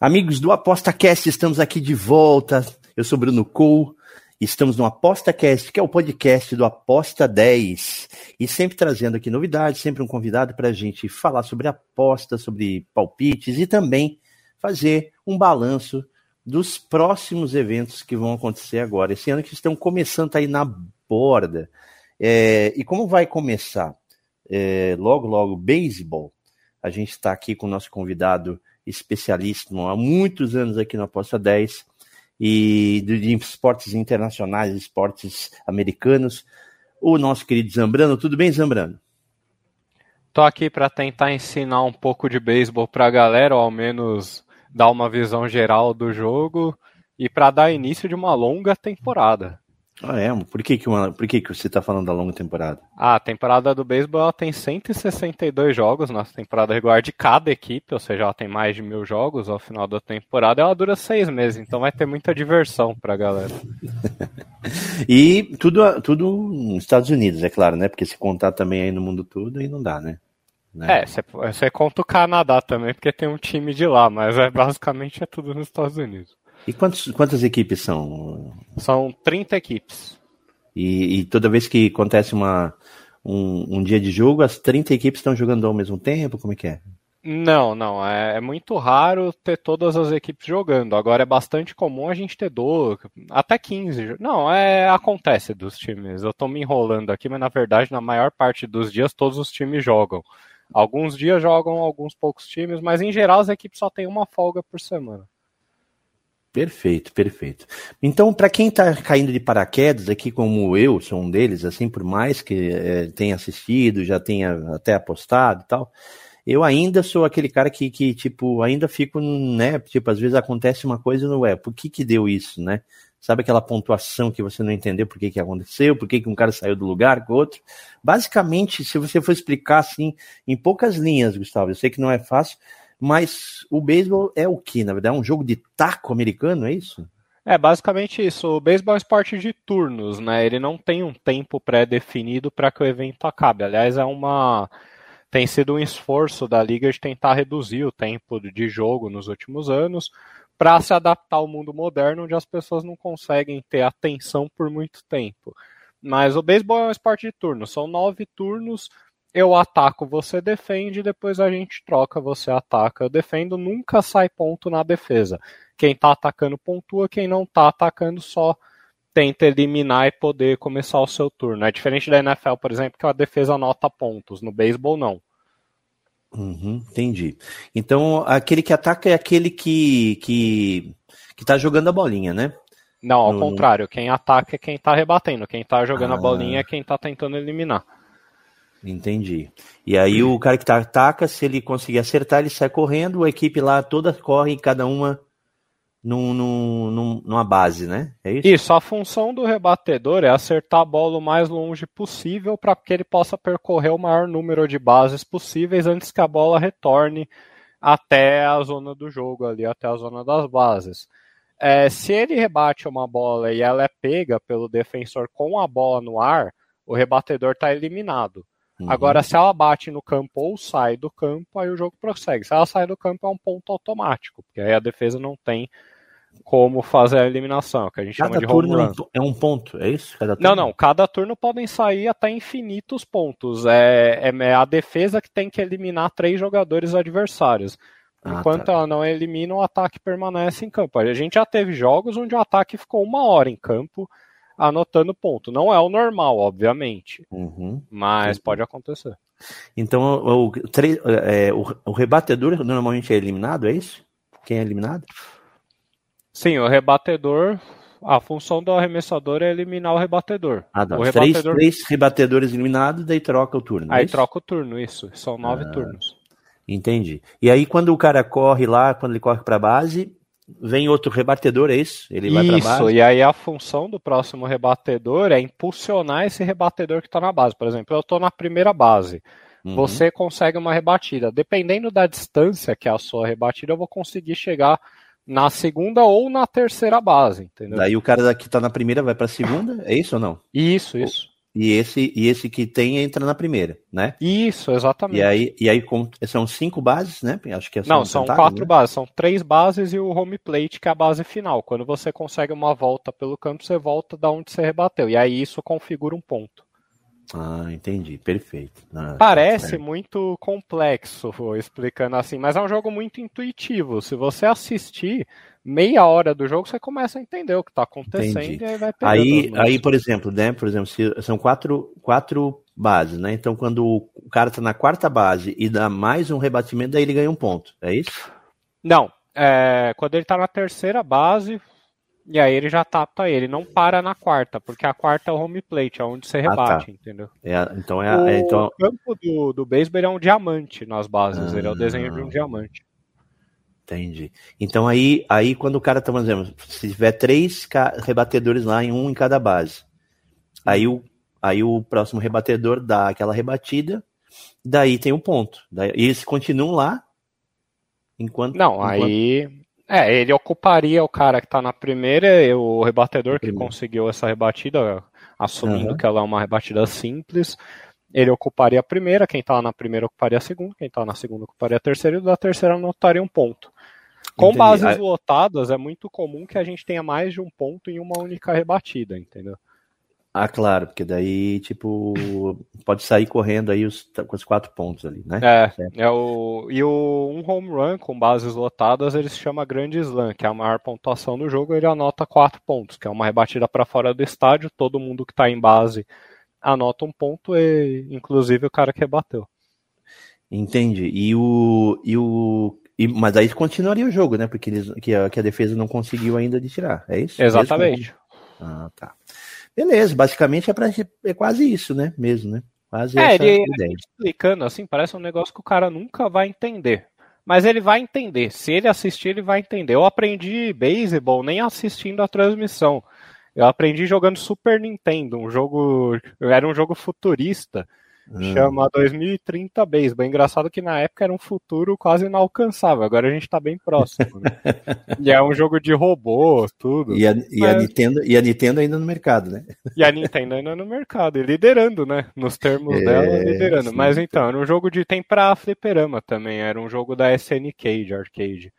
Amigos do ApostaCast, estamos aqui de volta. Eu sou Bruno Cole. Estamos no ApostaCast, que é o podcast do Aposta 10. E sempre trazendo aqui novidades, sempre um convidado para a gente falar sobre apostas, sobre palpites e também fazer um balanço dos próximos eventos que vão acontecer agora. Esse ano que estão começando aí na borda. É, e como vai começar é, logo, logo, beisebol, a gente está aqui com o nosso convidado especialista há muitos anos aqui no Aposta 10 e de esportes internacionais, esportes americanos, o nosso querido Zambrano. Tudo bem, Zambrano? Tô aqui para tentar ensinar um pouco de beisebol para a galera, ou ao menos dar uma visão geral do jogo e para dar início de uma longa temporada. Ah, é? Por que, que, uma, por que, que você está falando da longa temporada? Ah, a temporada do beisebol tem 162 jogos na temporada regular de cada equipe, ou seja, ela tem mais de mil jogos ao final da temporada. Ela dura seis meses, então vai ter muita diversão para a galera. e tudo, tudo nos Estados Unidos, é claro, né? Porque se contar também aí no mundo todo, aí não dá, né? né? É, você conta o Canadá também, porque tem um time de lá, mas é, basicamente é tudo nos Estados Unidos. E quantos, quantas equipes são? São 30 equipes. E, e toda vez que acontece uma, um, um, dia de jogo, as 30 equipes estão jogando ao mesmo tempo? Como é que é? Não, não. É, é, muito raro ter todas as equipes jogando. Agora é bastante comum a gente ter 12, até 15. Não, é acontece dos times. Eu estou me enrolando aqui, mas na verdade, na maior parte dos dias, todos os times jogam. Alguns dias jogam alguns poucos times, mas em geral as equipes só têm uma folga por semana. Perfeito, perfeito. Então, para quem está caindo de paraquedas aqui, como eu, sou um deles, assim, por mais que é, tenha assistido, já tenha até apostado e tal, eu ainda sou aquele cara que, que, tipo, ainda fico, né? Tipo, às vezes acontece uma coisa e não é. Por que que deu isso, né? Sabe aquela pontuação que você não entendeu por que, que aconteceu, por que, que um cara saiu do lugar com o outro? Basicamente, se você for explicar assim, em poucas linhas, Gustavo, eu sei que não é fácil, mas o beisebol é o que, na verdade? É um jogo de taco americano, é isso? É basicamente isso. O beisebol é um esporte de turnos, né? Ele não tem um tempo pré-definido para que o evento acabe. Aliás, é uma tem sido um esforço da liga de tentar reduzir o tempo de jogo nos últimos anos para se adaptar ao mundo moderno, onde as pessoas não conseguem ter atenção por muito tempo. Mas o beisebol é um esporte de turnos. São nove turnos eu ataco, você defende, depois a gente troca, você ataca, eu defendo, nunca sai ponto na defesa. Quem tá atacando pontua, quem não tá atacando só tenta eliminar e poder começar o seu turno. É diferente da NFL, por exemplo, que a defesa anota pontos, no beisebol não. Uhum, entendi. Então, aquele que ataca é aquele que, que, que tá jogando a bolinha, né? Não, ao no... contrário, quem ataca é quem tá rebatendo, quem tá jogando ah. a bolinha é quem tá tentando eliminar. Entendi. E aí o cara que tá, ataca, se ele conseguir acertar, ele sai correndo, a equipe lá toda corre, cada uma num, num, numa base, né? É isso? Isso, a função do rebatedor é acertar a bola o mais longe possível para que ele possa percorrer o maior número de bases possíveis antes que a bola retorne até a zona do jogo ali, até a zona das bases. É, se ele rebate uma bola e ela é pega pelo defensor com a bola no ar, o rebatedor está eliminado. Uhum. Agora, se ela bate no campo ou sai do campo, aí o jogo prossegue. Se ela sai do campo, é um ponto automático, porque aí a defesa não tem como fazer a eliminação, que a gente cada chama de home turno run. É um ponto, é isso? não, não. Cada turno podem sair até infinitos pontos. É, é, é, a defesa que tem que eliminar três jogadores adversários. Ah, Enquanto tá. ela não elimina, o ataque permanece em campo. A gente já teve jogos onde o ataque ficou uma hora em campo anotando ponto. Não é o normal, obviamente, uhum. mas pode acontecer. Então, o, é, o, o, rebatedor normalmente é eliminado, é isso? Quem é eliminado? Sim, o rebatedor. A função do arremessador é eliminar o rebatedor. Ah, O rebatedor... três, três rebatedores eliminados, daí troca o turno. É aí é troca o turno, isso. São nove ah, turnos. Entendi. E aí, quando o cara corre lá, quando ele corre para a base, vem outro rebatedor, é isso? Ele vai para base? Isso, e aí a função do próximo rebatedor é impulsionar esse rebatedor que está na base. Por exemplo, eu estou na primeira base. Uhum. Você consegue uma rebatida. Dependendo da distância que é a sua rebatida, eu vou conseguir chegar na segunda ou na terceira base, entendeu? Daí o cara que está na primeira vai para a segunda, é isso ou não? Isso, isso. E esse, e esse que tem entra na primeira, né? Isso, exatamente. E aí, e aí são cinco bases, né? Acho que é Não, são quatro né? bases. São três bases e o home plate, que é a base final. Quando você consegue uma volta pelo campo, você volta da onde você rebateu. E aí isso configura um ponto. Ah, entendi. Perfeito. Ah, tá Parece muito complexo explicando assim, mas é um jogo muito intuitivo. Se você assistir meia hora do jogo, você começa a entender o que está acontecendo entendi. e aí vai Aí, aí, por exemplo, né? Por exemplo, são quatro, quatro bases, né? Então, quando o cara está na quarta base e dá mais um rebatimento, daí ele ganha um ponto. É isso? Não. É, quando ele está na terceira base, e aí ele já tapa ele, não para na quarta, porque a quarta é o home plate, é onde você rebate, ah, tá. entendeu? É, então é, o é, então... campo do, do beisebol é um diamante nas bases, ah, ele é o desenho de um diamante. Entendi. Então aí, aí quando o cara tá fazendo, se tiver três rebatedores lá em um em cada base, aí o, aí o próximo rebatedor dá aquela rebatida, daí tem um ponto. Daí, e eles continuam lá enquanto. Não, enquanto... aí é, ele ocuparia o cara que está na primeira, o rebatedor que conseguiu essa rebatida, assumindo uhum. que ela é uma rebatida simples. Ele ocuparia a primeira, quem está na primeira ocuparia a segunda, quem está na segunda ocuparia a terceira, e da terceira anotaria um ponto. Com Entendi. bases lotadas, é muito comum que a gente tenha mais de um ponto em uma única rebatida, entendeu? Ah, claro, porque daí, tipo, pode sair correndo aí os, com os quatro pontos ali, né? É, é o, e o, um home run com bases lotadas, ele se chama grande slam, que é a maior pontuação do jogo, ele anota quatro pontos, que é uma rebatida para fora do estádio, todo mundo que está em base anota um ponto, e inclusive o cara que rebateu. Entendi. E o, e o e, mas aí continuaria o jogo, né? Porque eles, que, a, que a defesa não conseguiu ainda de tirar, é isso? Exatamente. Ah, tá. Beleza, basicamente é, pra, é quase isso, né? Mesmo, né? Quase é, essa ele, ideia. explicando assim, parece um negócio que o cara nunca vai entender. Mas ele vai entender. Se ele assistir, ele vai entender. Eu aprendi beisebol nem assistindo a transmissão. Eu aprendi jogando Super Nintendo, um jogo. Era um jogo futurista. Hum. Chama 2030 Baseball. É engraçado que na época era um futuro quase inalcançável. Agora a gente tá bem próximo. Né? e é um jogo de robô, tudo. E a, e, a Nintendo, e a Nintendo ainda no mercado, né? E a Nintendo ainda no mercado. E liderando, né? Nos termos é, dela, liderando. Sim. Mas então, era um jogo de. Tem pra fliperama também. Era um jogo da SNK de arcade.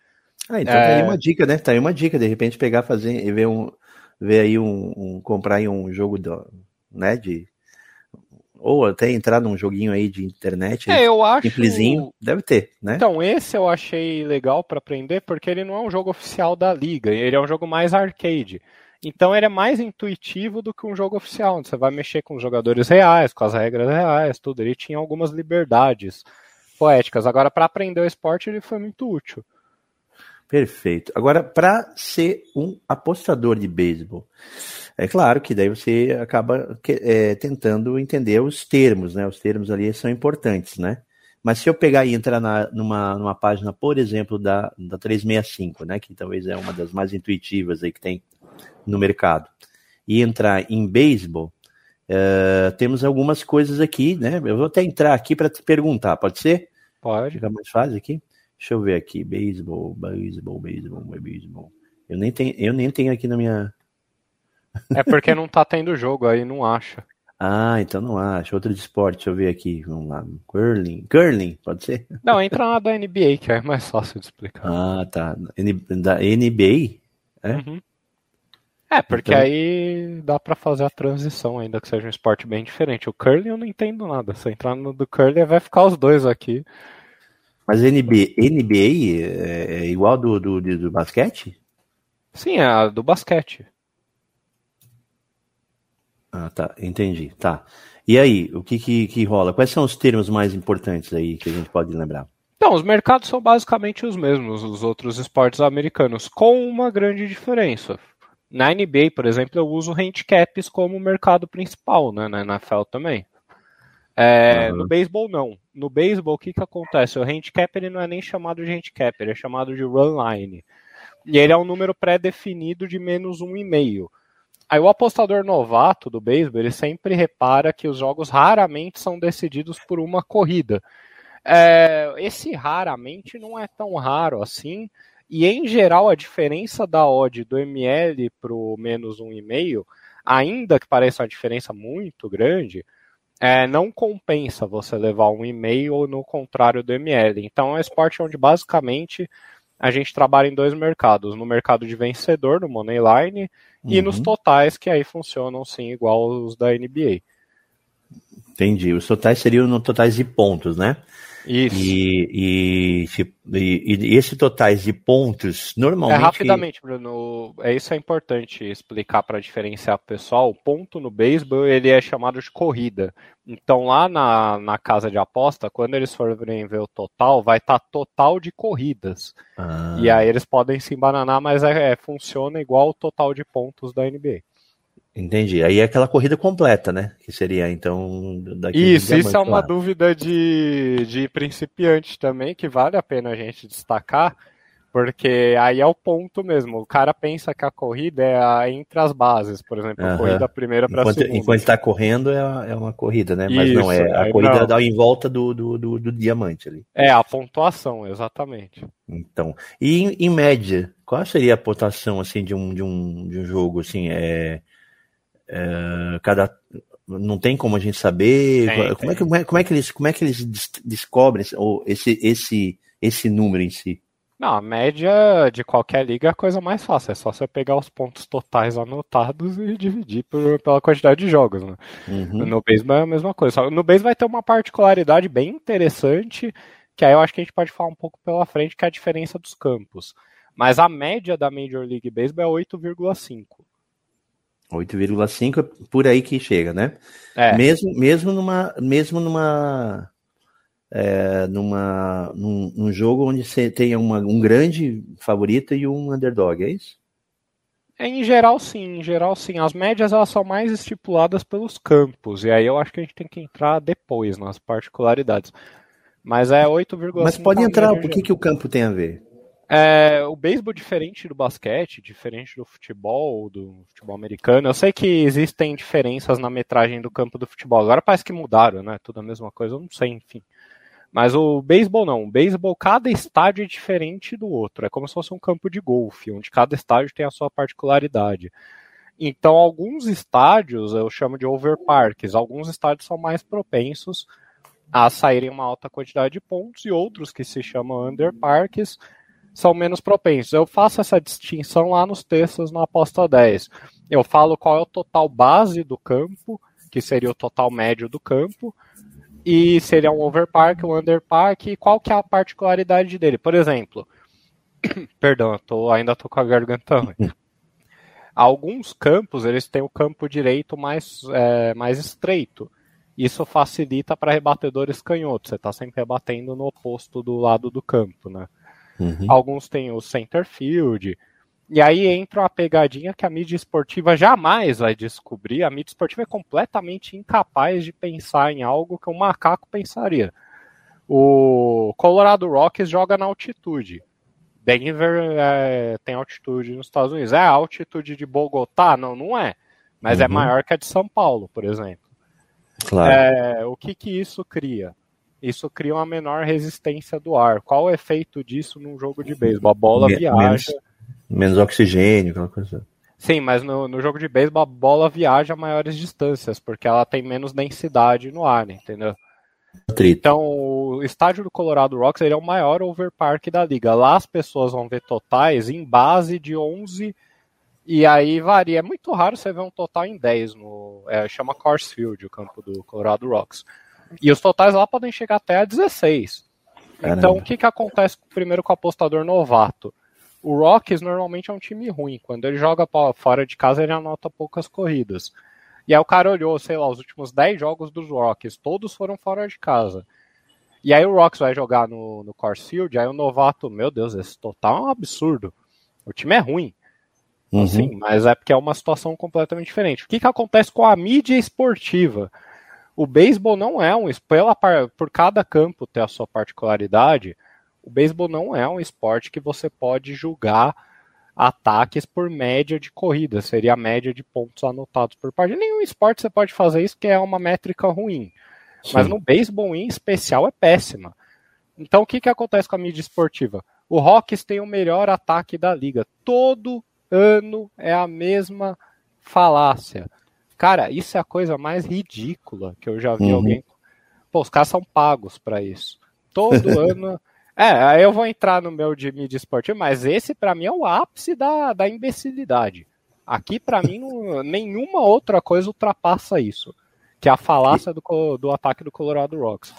Ah, então é... tá aí uma dica, né? Tá aí uma dica, de repente pegar, fazer e ver um. Ver aí um. um comprar aí um jogo do, né, de ou até entrar num joguinho aí de internet. É, eu acho. Simplesinho, deve ter, né? Então, esse eu achei legal para aprender, porque ele não é um jogo oficial da liga, ele é um jogo mais arcade. Então ele é mais intuitivo do que um jogo oficial, onde você vai mexer com os jogadores reais, com as regras reais, tudo. Ele tinha algumas liberdades poéticas. Agora, para aprender o esporte, ele foi muito útil. Perfeito. Agora, para ser um apostador de beisebol, é claro que daí você acaba é, tentando entender os termos, né? Os termos ali são importantes, né? Mas se eu pegar e entrar na, numa, numa página, por exemplo, da, da 365, né? Que talvez é uma das mais intuitivas aí que tem no mercado, e entrar em beisebol, uh, temos algumas coisas aqui, né? Eu vou até entrar aqui para te perguntar, pode ser? Pode. Fica mais fácil aqui. Deixa eu ver aqui, beisebol, beisebol, beisebol, beisebol. Eu nem tenho, eu nem tenho aqui na minha é porque não tá tendo jogo aí, não acha. Ah, então não acha. Outro de esporte, deixa eu ver aqui. Vamos lá. Curling. Curling, pode ser? Não, entra na da NBA, que é mais fácil de explicar. Ah, tá. Da NBA? É? Uhum. É, porque então... aí dá para fazer a transição, ainda que seja um esporte bem diferente. O curling eu não entendo nada. Se entrar no do curling, vai ficar os dois aqui. Mas NBA, NBA é, é igual do, do, do basquete? Sim, é a do basquete. Ah, tá. Entendi. Tá. E aí, o que, que, que rola? Quais são os termos mais importantes aí que a gente pode lembrar? Então, os mercados são basicamente os mesmos, os outros esportes americanos, com uma grande diferença. Na NBA, por exemplo, eu uso handicaps como mercado principal, né? Na NFL também. É, uhum. No beisebol, não. No beisebol, o que, que acontece? O handicap ele não é nem chamado de handicap, ele é chamado de run line. E ele é um número pré-definido de menos um e meio. Aí o apostador novato do beisebol, ele sempre repara que os jogos raramente são decididos por uma corrida. É, esse raramente não é tão raro assim, e em geral a diferença da odd do ML para o menos 1,5, ainda que pareça uma diferença muito grande, é, não compensa você levar um e-mail ou no contrário do ML. Então é um esporte onde basicamente a gente trabalha em dois mercados, no mercado de vencedor, no Moneyline, uhum. e nos totais, que aí funcionam sim igual os da NBA. Entendi. Os totais seriam no totais de pontos, né? Isso. E, e, e, e esse totais de pontos, normalmente. É, rapidamente, Bruno, é isso é importante explicar para diferenciar o pessoal. O ponto no beisebol ele é chamado de corrida. Então lá na, na casa de aposta, quando eles forem ver o total, vai estar tá total de corridas. Ah. E aí eles podem se embananar, mas é, é, funciona igual o total de pontos da NBA. Entendi. Aí é aquela corrida completa, né? Que seria, então, daqui Isso, isso é uma dúvida de, de principiante também, que vale a pena a gente destacar, porque aí é o ponto mesmo. O cara pensa que a corrida é a, entre as bases, por exemplo, a corrida primeira para a segunda. Enquanto está correndo é, é uma corrida, né? Mas isso, não, é a corrida dá em volta do, do, do, do, diamante ali. É, a pontuação, exatamente. Então, e em, em média, qual seria a pontuação, assim, de um, de um, de um jogo, assim, é é, cada não tem como a gente saber tem, como, tem. É que, como é que eles como é que eles descobrem ou esse esse esse número em si não, a média de qualquer liga é a coisa mais fácil. É só você pegar os pontos totais anotados e dividir por, pela quantidade de jogos. Né? Uhum. No beisebol é a mesma coisa. Só, no beisebol vai ter uma particularidade bem interessante, que aí eu acho que a gente pode falar um pouco pela frente, que é a diferença dos campos. Mas a média da Major League Baseball é 8,5. 8,5 é por aí que chega, né? É. Mesmo, mesmo numa, mesmo numa, é, numa, num, num, jogo onde você tenha uma, um grande favorito e um underdog, é isso? É, em geral, sim. Em geral, sim. As médias elas são mais estipuladas pelos campos. E aí eu acho que a gente tem que entrar depois nas particularidades. Mas é 8,5. Mas pode entrar. Por que, que o campo tem a ver? É, o beisebol, diferente do basquete, diferente do futebol, do futebol americano, eu sei que existem diferenças na metragem do campo do futebol. Agora parece que mudaram, né? Tudo a mesma coisa, eu não sei, enfim. Mas o beisebol não. O beisebol, cada estádio é diferente do outro. É como se fosse um campo de golfe, onde cada estádio tem a sua particularidade. Então, alguns estádios eu chamo de overparks. Alguns estádios são mais propensos a saírem uma alta quantidade de pontos e outros que se chamam underparks são menos propensos. Eu faço essa distinção lá nos textos na aposta 10. Eu falo qual é o total base do campo, que seria o total médio do campo, e seria um overpark, um underpark, e qual que é a particularidade dele. Por exemplo, perdão, eu tô, ainda estou com a garganta ruim. Alguns campos, eles têm o campo direito mais, é, mais estreito. Isso facilita para rebatedores canhotos. Você está sempre rebatendo no oposto do lado do campo, né? Uhum. Alguns têm o center field. E aí entra uma pegadinha que a mídia esportiva jamais vai descobrir. A mídia esportiva é completamente incapaz de pensar em algo que um macaco pensaria. O Colorado Rockies joga na altitude. Denver é, tem altitude nos Estados Unidos. É a altitude de Bogotá? Não, não é. Mas é uhum. é maior que a de São Paulo, por exemplo. Claro. É, o que, que isso cria? Isso cria uma menor resistência do ar. Qual o efeito disso num jogo de beisebol? A bola Men viaja. Menos, menos, oxigênio, aquela coisa. Sim, mas no, no jogo de beisebol a bola viaja a maiores distâncias, porque ela tem menos densidade no ar, entendeu? Trito. Então, o estádio do Colorado Rocks ele é o maior overpark da liga. Lá as pessoas vão ver totais em base de 11 e aí varia. É muito raro você ver um total em 10 no é, chama Coors Field, o campo do Colorado Rocks. E os totais lá podem chegar até a 16. Caramba. Então, o que, que acontece primeiro com o apostador novato? O Rockies normalmente é um time ruim. Quando ele joga fora de casa, ele anota poucas corridas. E aí o cara olhou, sei lá, os últimos 10 jogos dos Rockies, todos foram fora de casa. E aí o Rocks vai jogar no, no Field, aí o novato, meu Deus, esse total é um absurdo. O time é ruim. Uhum. Assim, mas é porque é uma situação completamente diferente. O que, que acontece com a mídia esportiva? O beisebol não é um pela por cada campo ter a sua particularidade. O beisebol não é um esporte que você pode julgar ataques por média de corrida, seria a média de pontos anotados por partida. Nenhum esporte você pode fazer isso, que é uma métrica ruim. Sim. Mas no beisebol em especial é péssima. Então o que, que acontece com a mídia esportiva? O Rocks tem o melhor ataque da liga. Todo ano é a mesma falácia. Cara, isso é a coisa mais ridícula que eu já vi uhum. alguém. Pô, os caras são pagos para isso. Todo ano. É, aí eu vou entrar no meu de mídia esportiva, mas esse para mim é o ápice da, da imbecilidade. Aqui, para mim, não, nenhuma outra coisa ultrapassa isso. Que é a falácia do, do ataque do Colorado Rocks.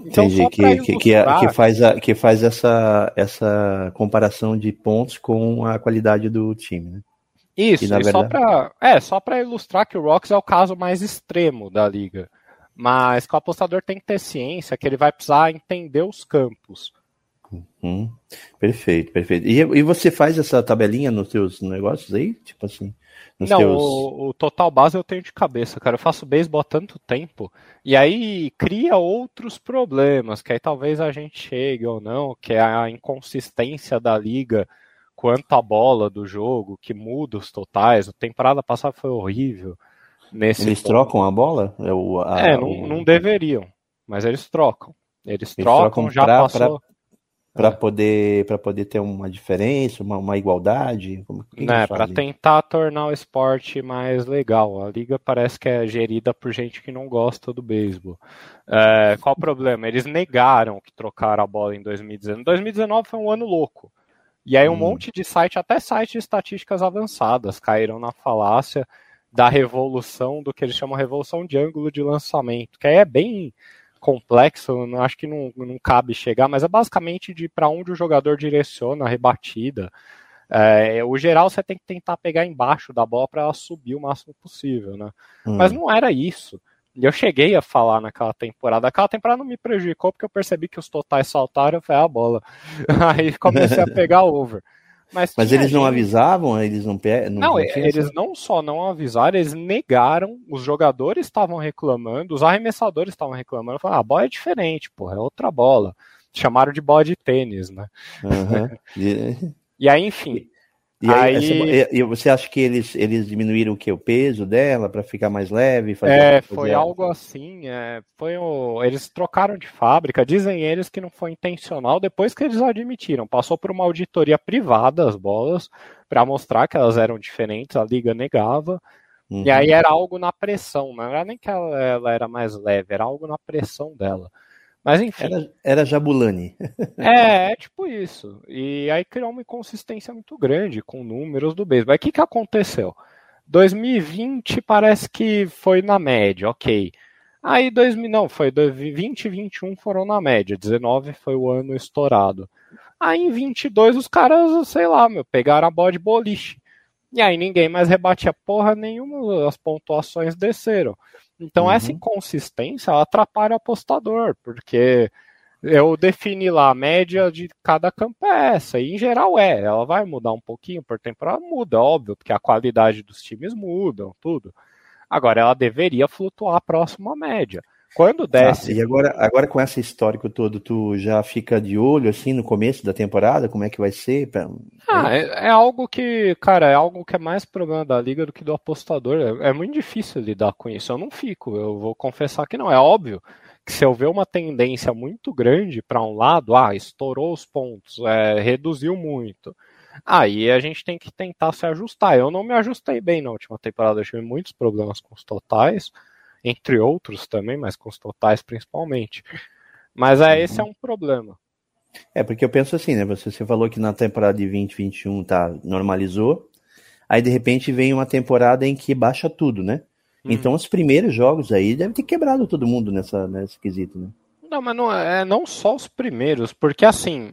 Então, Entendi, que, que, que, é, que, faz, a, que faz essa, essa comparação de pontos com a qualidade do time, né? Isso, e, verdade... só para é, só para ilustrar que o Rocks é o caso mais extremo da liga. Mas que o apostador tem que ter ciência que ele vai precisar entender os campos. Uhum. Perfeito, perfeito. E, e você faz essa tabelinha nos seus negócios aí? Tipo assim? Não, teus... o, o, total base eu tenho de cabeça, cara. Eu faço beisebol há tanto tempo. E aí cria outros problemas, que aí talvez a gente chegue ou não, que é a inconsistência da liga quanto à bola do jogo, que muda os totais. A temporada passada foi horrível. Nesse eles ponto. trocam a bola? É, o, a, é não, o... não, deveriam, mas eles trocam. Eles, eles trocam, trocam, já pra, passou. Para é. poder poder ter uma diferença, uma, uma igualdade? Como, é, para tentar tornar o esporte mais legal. A liga parece que é gerida por gente que não gosta do beisebol. É, qual o problema? Eles negaram que trocaram a bola em 2019. 2019 foi um ano louco. E aí um hum. monte de site, até sites de estatísticas avançadas, caíram na falácia da revolução do que eles chamam revolução de ângulo de lançamento, que aí é bem complexo, acho que não, não cabe chegar, mas é basicamente de para onde o jogador direciona a rebatida. É, o geral você tem que tentar pegar embaixo da bola para ela subir o máximo possível, né? Hum. Mas não era isso. E eu cheguei a falar naquela temporada. Aquela temporada não me prejudicou porque eu percebi que os totais saltaram e foi a bola. Aí comecei a pegar over. Mas, Mas eles não avisavam, eles não Não, não eles não só não avisaram, eles negaram, os jogadores estavam reclamando, os arremessadores estavam reclamando, falaram, ah, a bola é diferente, porra, é outra bola. Chamaram de bola de tênis, né? Uhum. e aí, enfim, e aí, aí... e você acha que eles, eles diminuíram o que? O peso dela para ficar mais leve? é, foi algo assim. É, foi o, eles trocaram de fábrica. Dizem eles que não foi intencional depois que eles admitiram. Passou por uma auditoria privada as bolas para mostrar que elas eram diferentes. A liga negava. Uhum. E aí era algo na pressão. Não era nem que ela, ela era mais leve, era algo na pressão dela. Mas enfim. Era, era Jabulani. é, é tipo isso. E aí criou uma inconsistência muito grande com números do beisebol. Aí o que, que aconteceu? 2020 parece que foi na média, ok. Aí 2000, não, foi 2020 e 21 foram na média, 19 foi o ano estourado. Aí em 22 os caras, sei lá, meu, pegaram a bola de boliche. E aí ninguém mais rebatia porra nenhuma, as pontuações desceram. Então uhum. essa inconsistência atrapalha o apostador, porque eu defini lá a média de cada campo é essa, e em geral é, ela vai mudar um pouquinho por temporada, muda, óbvio, porque a qualidade dos times mudam, tudo. Agora ela deveria flutuar próximo à média. Quando tá, desce. Ah, e agora, agora com esse histórico todo, tu já fica de olho assim no começo da temporada? Como é que vai ser? Ah, é, é algo que, cara, é algo que é mais problema da liga do que do apostador. É, é muito difícil lidar com isso. Eu não fico, eu vou confessar que não. É óbvio que se eu ver uma tendência muito grande para um lado, ah, estourou os pontos, é, reduziu muito. Aí a gente tem que tentar se ajustar. Eu não me ajustei bem na última temporada, eu tive muitos problemas com os totais entre outros também, mas com os totais principalmente. Mas é, esse é um problema. É, porque eu penso assim, né? Você, você falou que na temporada de 2021 tá, normalizou, aí de repente vem uma temporada em que baixa tudo, né? Hum. Então os primeiros jogos aí devem ter quebrado todo mundo nessa, nesse quesito, né? Não, mas não é não só os primeiros, porque assim,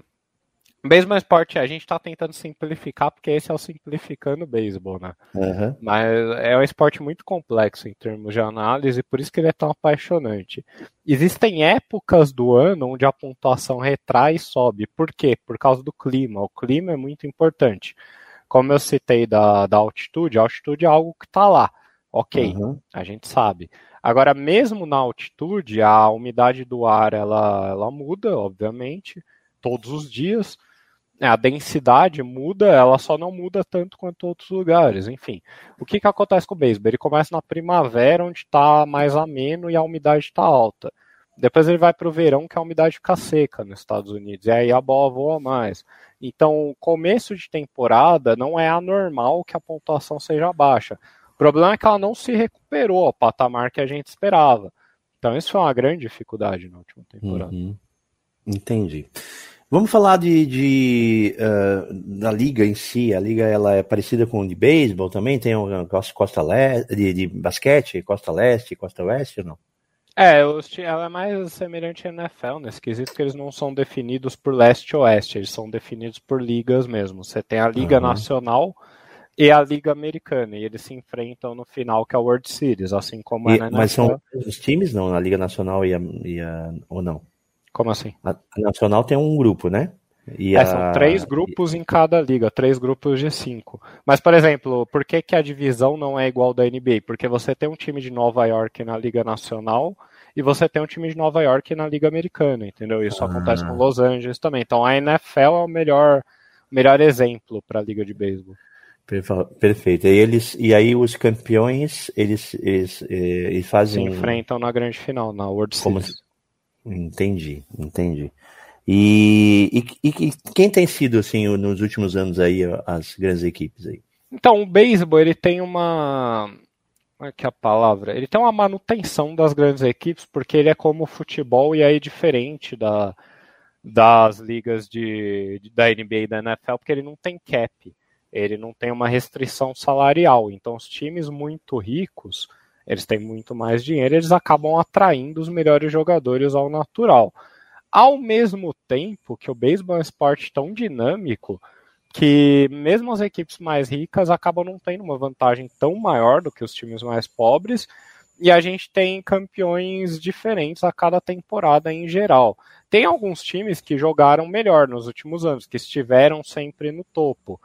Beisebol esporte a gente está tentando simplificar, porque esse é o simplificando beisebol, né? Uhum. Mas é um esporte muito complexo em termos de análise, por isso que ele é tão apaixonante. Existem épocas do ano onde a pontuação retrai e sobe. Por quê? Por causa do clima. O clima é muito importante. Como eu citei da, da altitude, a altitude é algo que está lá. Ok, uhum. a gente sabe. Agora, mesmo na altitude, a umidade do ar ela, ela muda, obviamente, todos os dias a densidade muda, ela só não muda tanto quanto outros lugares. Enfim, o que, que acontece com o beisebol? Ele começa na primavera, onde está mais ameno e a umidade está alta. Depois ele vai para o verão, que a umidade fica seca nos Estados Unidos, e aí a bola voa mais. Então, começo de temporada não é anormal que a pontuação seja baixa. O problema é que ela não se recuperou ao patamar que a gente esperava. Então, isso foi uma grande dificuldade na última temporada. Uhum. Entendi. Vamos falar de, de uh, da liga em si. A liga ela é parecida com de beisebol também. Tem um costa, costa leste, de, de, basquete, costa leste, costa oeste ou não? É, ela é mais semelhante à NFL nesse quesito que eles não são definidos por leste ou oeste, eles são definidos por ligas mesmo. Você tem a Liga uhum. Nacional e a Liga Americana, e eles se enfrentam no final, que é a World Series, assim como e, é na NFL. Mas são os times, não? Na Liga Nacional e a, e a, ou não? Como assim? A, a Nacional tem um grupo, né? E é, a... São três grupos em cada liga, três grupos de cinco. Mas, por exemplo, por que, que a divisão não é igual da NBA? Porque você tem um time de Nova York na Liga Nacional e você tem um time de Nova York na Liga Americana, entendeu? Isso ah. acontece com Los Angeles também. Então a NFL é o melhor, melhor exemplo para a Liga de Beisebol. Perfeito. E, eles, e aí os campeões, eles, eles, eh, eles fazem... Se enfrentam na grande final, na World Series. Entendi, entendi. E, e, e, quem tem sido, assim, nos últimos anos aí, as grandes equipes aí? Então, o beisebol, ele tem uma... Como é que é a palavra? Ele tem uma manutenção das grandes equipes, porque ele é como o futebol e aí é diferente da, das ligas de, da NBA e da NFL, porque ele não tem cap. Ele não tem uma restrição salarial. Então, os times muito ricos, eles têm muito mais dinheiro, eles acabam atraindo os melhores jogadores ao natural. Ao mesmo tempo que o beisebol é um esporte tão dinâmico que mesmo as equipes mais ricas acabam não tendo uma vantagem tão maior do que os times mais pobres, e a gente tem campeões diferentes a cada temporada em geral. Tem alguns times que jogaram melhor nos últimos anos, que estiveram sempre no topo.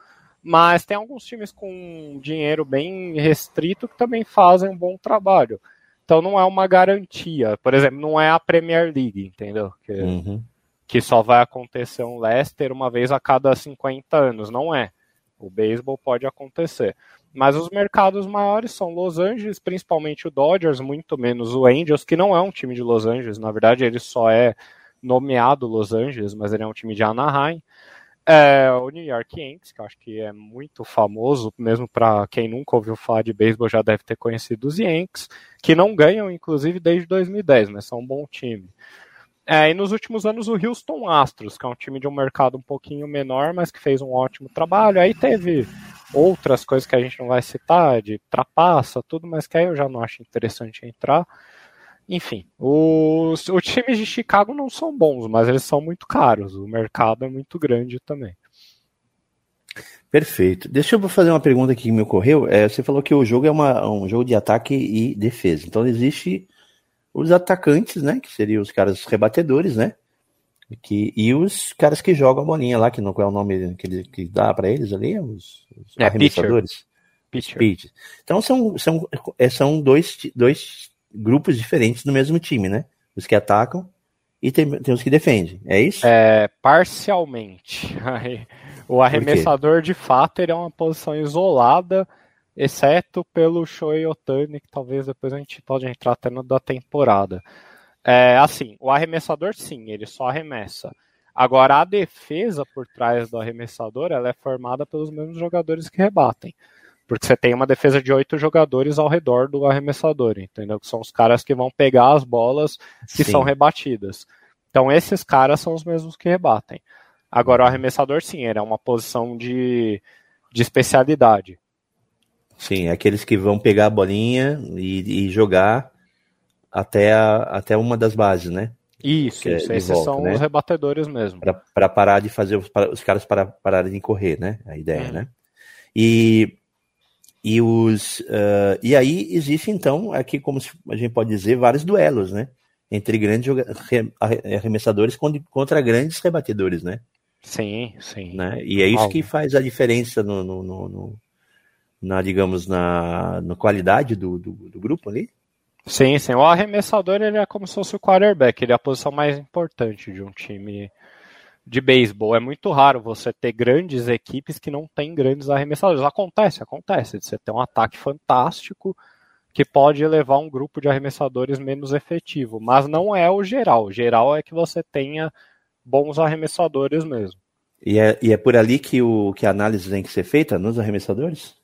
Mas tem alguns times com dinheiro bem restrito que também fazem um bom trabalho. Então não é uma garantia. Por exemplo, não é a Premier League, entendeu? Que, uhum. que só vai acontecer um Leicester uma vez a cada 50 anos. Não é. O beisebol pode acontecer. Mas os mercados maiores são Los Angeles, principalmente o Dodgers, muito menos o Angels, que não é um time de Los Angeles. Na verdade, ele só é nomeado Los Angeles, mas ele é um time de Anaheim. É, o New York Yankees, que eu acho que é muito famoso, mesmo para quem nunca ouviu falar de beisebol já deve ter conhecido os Yankees, que não ganham, inclusive, desde 2010, mas são um bom time. É, e nos últimos anos o Houston Astros, que é um time de um mercado um pouquinho menor, mas que fez um ótimo trabalho. Aí teve outras coisas que a gente não vai citar, de trapaça, tudo, mas que aí eu já não acho interessante entrar. Enfim, os, os times de Chicago não são bons, mas eles são muito caros. O mercado é muito grande também. Perfeito. Deixa eu fazer uma pergunta aqui que me ocorreu. É, você falou que o jogo é uma, um jogo de ataque e defesa. Então existe os atacantes, né? Que seriam os caras rebatedores, né? Que, e os caras que jogam a bolinha lá, que não é o nome que, ele, que dá para eles ali, os, os é, arremessadores. Pitcher. Pitcher. Então são, são, é, são dois, dois grupos diferentes no mesmo time, né? Os que atacam e tem, tem os que defendem, é isso? É, parcialmente. o arremessador, de fato, ele é uma posição isolada, exceto pelo Shoei Otani, que talvez depois a gente pode entrar até no da temporada. É, assim, o arremessador, sim, ele só arremessa. Agora, a defesa por trás do arremessador, ela é formada pelos mesmos jogadores que rebatem. Porque você tem uma defesa de oito jogadores ao redor do arremessador, entendeu? Que são os caras que vão pegar as bolas que sim. são rebatidas. Então esses caras são os mesmos que rebatem. Agora o arremessador sim, ele é uma posição de, de especialidade. Sim, é aqueles que vão pegar a bolinha e, e jogar até, a, até uma das bases, né? Isso, é isso. esses volta, são né? os rebatedores mesmo. Para parar de fazer os, os caras para pararem de correr, né? A ideia, hum. né? E e, os, uh, e aí existe, então, aqui, como a gente pode dizer, vários duelos, né? Entre grandes arremessadores contra grandes rebatedores, né? Sim, sim. Né? E é isso que faz a diferença no, no, no, no na, digamos, na, na qualidade do, do, do, grupo ali? Sim, sim. O arremessador ele é como se fosse o quarterback, ele é a posição mais importante de um time de beisebol. É muito raro você ter grandes equipes que não têm grandes arremessadores. Acontece, acontece. Você tem um ataque fantástico que pode levar um grupo de arremessadores menos efetivo, mas não é o geral. O geral é que você tenha bons arremessadores mesmo. E é, e é por ali que, o, que a análise tem que ser feita nos arremessadores?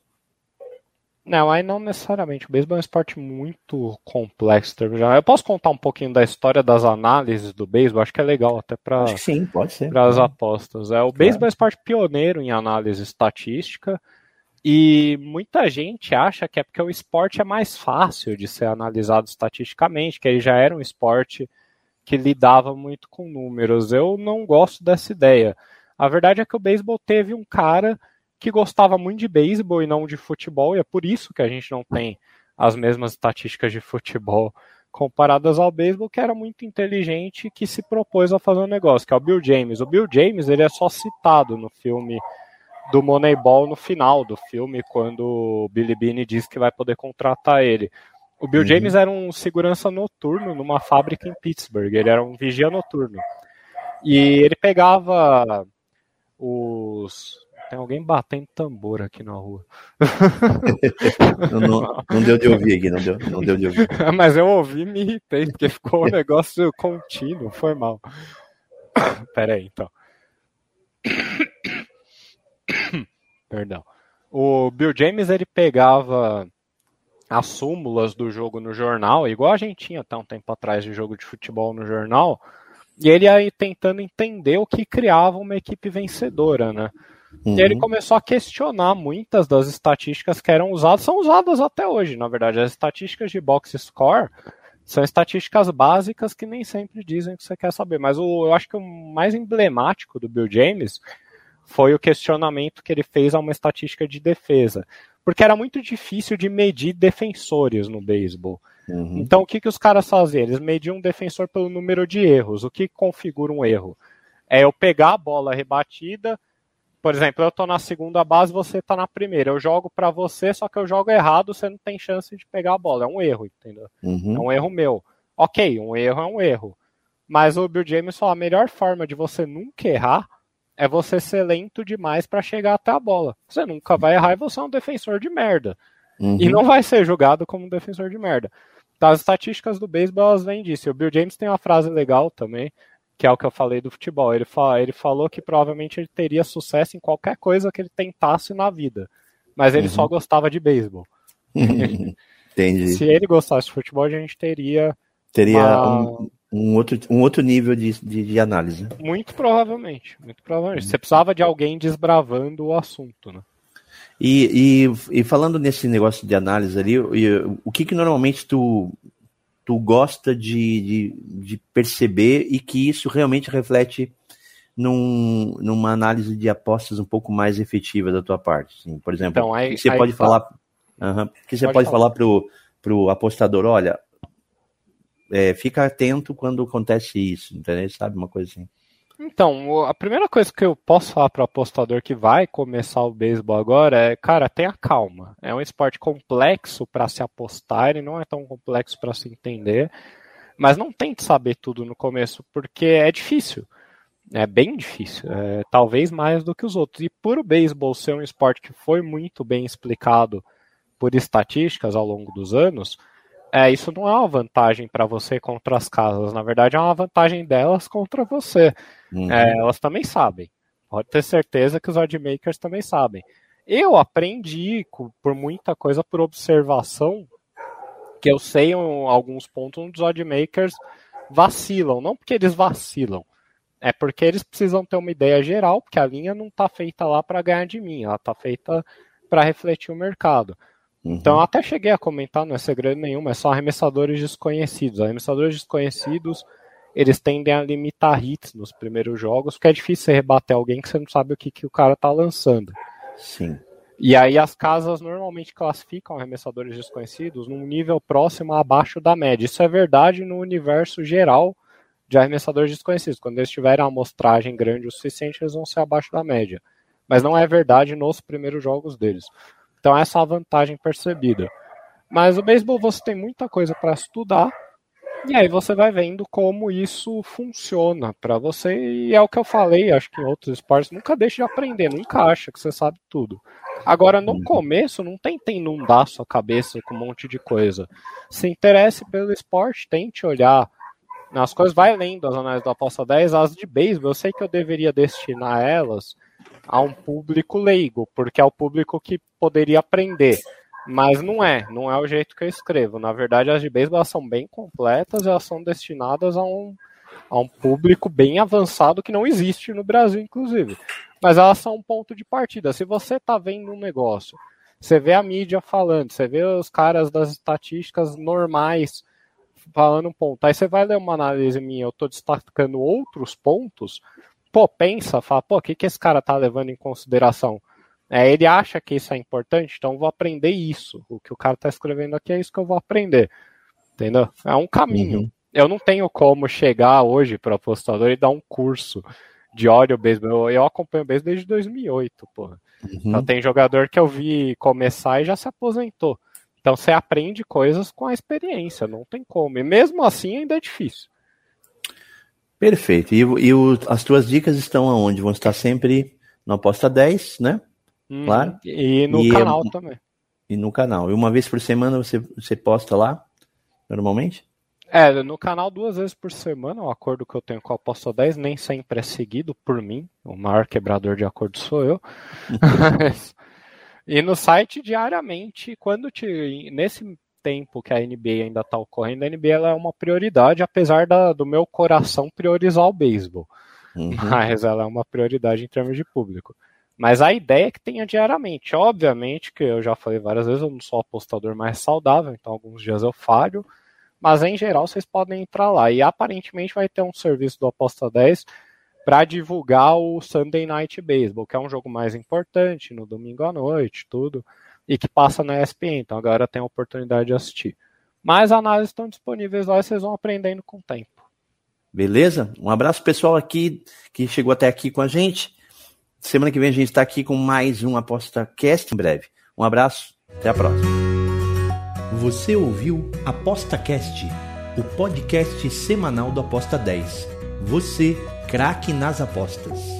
Não, aí não necessariamente. O beisebol é um esporte muito complexo. Eu posso contar um pouquinho da história das análises do beisebol? Acho que é legal até para as apostas. É, o beisebol é um esporte pioneiro em análise estatística e muita gente acha que é porque o esporte é mais fácil de ser analisado estatisticamente, que ele já era um esporte que lidava muito com números. Eu não gosto dessa ideia. A verdade é que o beisebol teve um cara que gostava muito de beisebol e não de futebol, e é por isso que a gente não tem as mesmas estatísticas de futebol comparadas ao beisebol, que era muito inteligente e que se propôs a fazer um negócio, que é o Bill James. O Bill James, ele é só citado no filme do Moneyball no final do filme, quando o Billy Beane diz que vai poder contratar ele. O Bill uhum. James era um segurança noturno numa fábrica em Pittsburgh, ele era um vigia noturno. E ele pegava os tem alguém batendo tambor aqui na rua. não, não, não, deu de ouvir aqui, não deu, não deu de ouvir. Mas eu ouvi e me irritei, porque ficou um negócio contínuo, foi mal. Pera aí, então. Perdão. O Bill James, ele pegava as súmulas do jogo no jornal, igual a gente tinha até um tempo atrás de jogo de futebol no jornal, e ele aí tentando entender o que criava uma equipe vencedora, né? Uhum. E ele começou a questionar muitas das estatísticas que eram usadas, são usadas até hoje, na verdade. As estatísticas de box score são estatísticas básicas que nem sempre dizem o que você quer saber. Mas o, eu acho que o mais emblemático do Bill James foi o questionamento que ele fez a uma estatística de defesa. Porque era muito difícil de medir defensores no beisebol. Uhum. Então o que, que os caras faziam? Eles mediam um defensor pelo número de erros. O que configura um erro? É eu pegar a bola rebatida por exemplo, eu estou na segunda base, você está na primeira. Eu jogo para você, só que eu jogo errado, você não tem chance de pegar a bola. É um erro, entendeu? Uhum. É um erro meu. Ok, um erro é um erro. Mas o Bill James falou: a melhor forma de você nunca errar é você ser lento demais para chegar até a bola. Você nunca vai errar e você é um defensor de merda. Uhum. E não vai ser julgado como um defensor de merda. Então, as estatísticas do beisebol elas vêm disso. O Bill James tem uma frase legal também, que é o que eu falei do futebol. Ele, fala, ele falou que provavelmente ele teria sucesso em qualquer coisa que ele tentasse na vida, mas ele uhum. só gostava de beisebol. Entendi. Se ele gostasse de futebol, a gente teria. Teria uma... um, um, outro, um outro nível de, de, de, análise. Muito provavelmente. Muito provavelmente. Você precisava de alguém desbravando o assunto, né? E, e, e falando nesse negócio de análise ali, o que, que normalmente tu tu gosta de, de, de, perceber e que isso realmente reflete num, numa análise de apostas um pouco mais efetiva da tua parte. Assim, por exemplo, então, aí, você aí pode falar, que você pode, pode falar pro, pro apostador, olha, é, fica atento quando acontece isso, entendeu? Sabe uma coisa assim. Então, a primeira coisa que eu posso falar para o apostador que vai começar o beisebol agora é, cara, tenha calma. É um esporte complexo para se apostar e não é tão complexo para se entender. Mas não tente saber tudo no começo, porque é difícil. É bem difícil, é, talvez mais do que os outros. E por o beisebol ser um esporte que foi muito bem explicado por estatísticas ao longo dos anos, é, isso não é uma vantagem para você contra as casas. Na verdade, é uma vantagem delas contra você. Uhum. É, elas também sabem. Pode ter certeza que os oddmakers também sabem. Eu aprendi por muita coisa por observação que eu sei um, alguns pontos onde os oddmakers vacilam. Não porque eles vacilam, é porque eles precisam ter uma ideia geral, porque a linha não está feita lá para ganhar de mim, ela está feita para refletir o mercado. Uhum. Então eu até cheguei a comentar, não é segredo nenhum, é só arremessadores desconhecidos. Arremessadores desconhecidos eles tendem a limitar hits nos primeiros jogos, porque é difícil você rebater alguém que você não sabe o que, que o cara tá lançando. Sim. E aí as casas normalmente classificam arremessadores desconhecidos num nível próximo abaixo da média. Isso é verdade no universo geral de arremessadores desconhecidos. Quando eles tiverem uma amostragem grande o suficiente, eles vão ser abaixo da média. Mas não é verdade nos primeiros jogos deles. Então essa é a vantagem percebida. Mas o beisebol você tem muita coisa para estudar E aí você vai vendo como isso funciona para você e é o que eu falei, acho que em outros esportes, nunca deixe de aprender, nunca acha que você sabe tudo. Agora, no uhum. começo, não tente inundar sua cabeça com um monte de coisa. Se interesse pelo esporte, tente olhar nas coisas, vai lendo as análises do Aposta 10, as de beisebol, eu sei que eu deveria destinar elas a um público leigo, porque é o público que poderia aprender. Mas não é, não é o jeito que eu escrevo. Na verdade, as de beisebol são bem completas, elas são destinadas a um, a um público bem avançado que não existe no Brasil, inclusive. Mas elas são um ponto de partida. Se você está vendo um negócio, você vê a mídia falando, você vê os caras das estatísticas normais falando um ponto. Aí você vai ler uma análise minha, eu estou destacando outros pontos, pô, pensa, fala, pô, o que, que esse cara tá levando em consideração? É, ele acha que isso é importante, então eu vou aprender isso. O que o cara tá escrevendo aqui é isso que eu vou aprender. Entendeu? É um caminho. Uhum. Eu não tenho como chegar hoje para apostador e dar um curso de óleo beisebol. Eu acompanho o beisebol desde 2008, porra. Uhum. Então tem jogador que eu vi começar e já se aposentou. Então você aprende coisas com a experiência, não tem como. E mesmo assim ainda é difícil. Perfeito. E, e o, as tuas dicas estão aonde? Vão estar sempre no Aposta 10, né? Hum, claro. E no e, canal também. E no canal. E uma vez por semana você, você posta lá, normalmente? É, no canal duas vezes por semana, o acordo que eu tenho com a Aposta 10 nem sempre é seguido por mim. O maior quebrador de acordo sou eu. e no site diariamente, quando te, nesse tempo que a NBA ainda está ocorrendo, a NBA é uma prioridade, apesar da, do meu coração priorizar o beisebol. Uhum. Mas ela é uma prioridade em termos de público. Mas a ideia é que tenha diariamente. Obviamente, que eu já falei várias vezes, eu não sou apostador mais saudável, então alguns dias eu falho. Mas em geral vocês podem entrar lá. E aparentemente vai ter um serviço do Aposta 10 para divulgar o Sunday Night Baseball, que é um jogo mais importante no domingo à noite, tudo e que passa na ESPN. Então agora tem a oportunidade de assistir. Mas as análises estão disponíveis lá e vocês vão aprendendo com o tempo. Beleza? Um abraço pessoal aqui que chegou até aqui com a gente. Semana que vem a gente está aqui com mais um Aposta Cast em breve. Um abraço, até a próxima. Você ouviu Aposta Cast, o podcast semanal do Aposta 10. Você, craque nas apostas.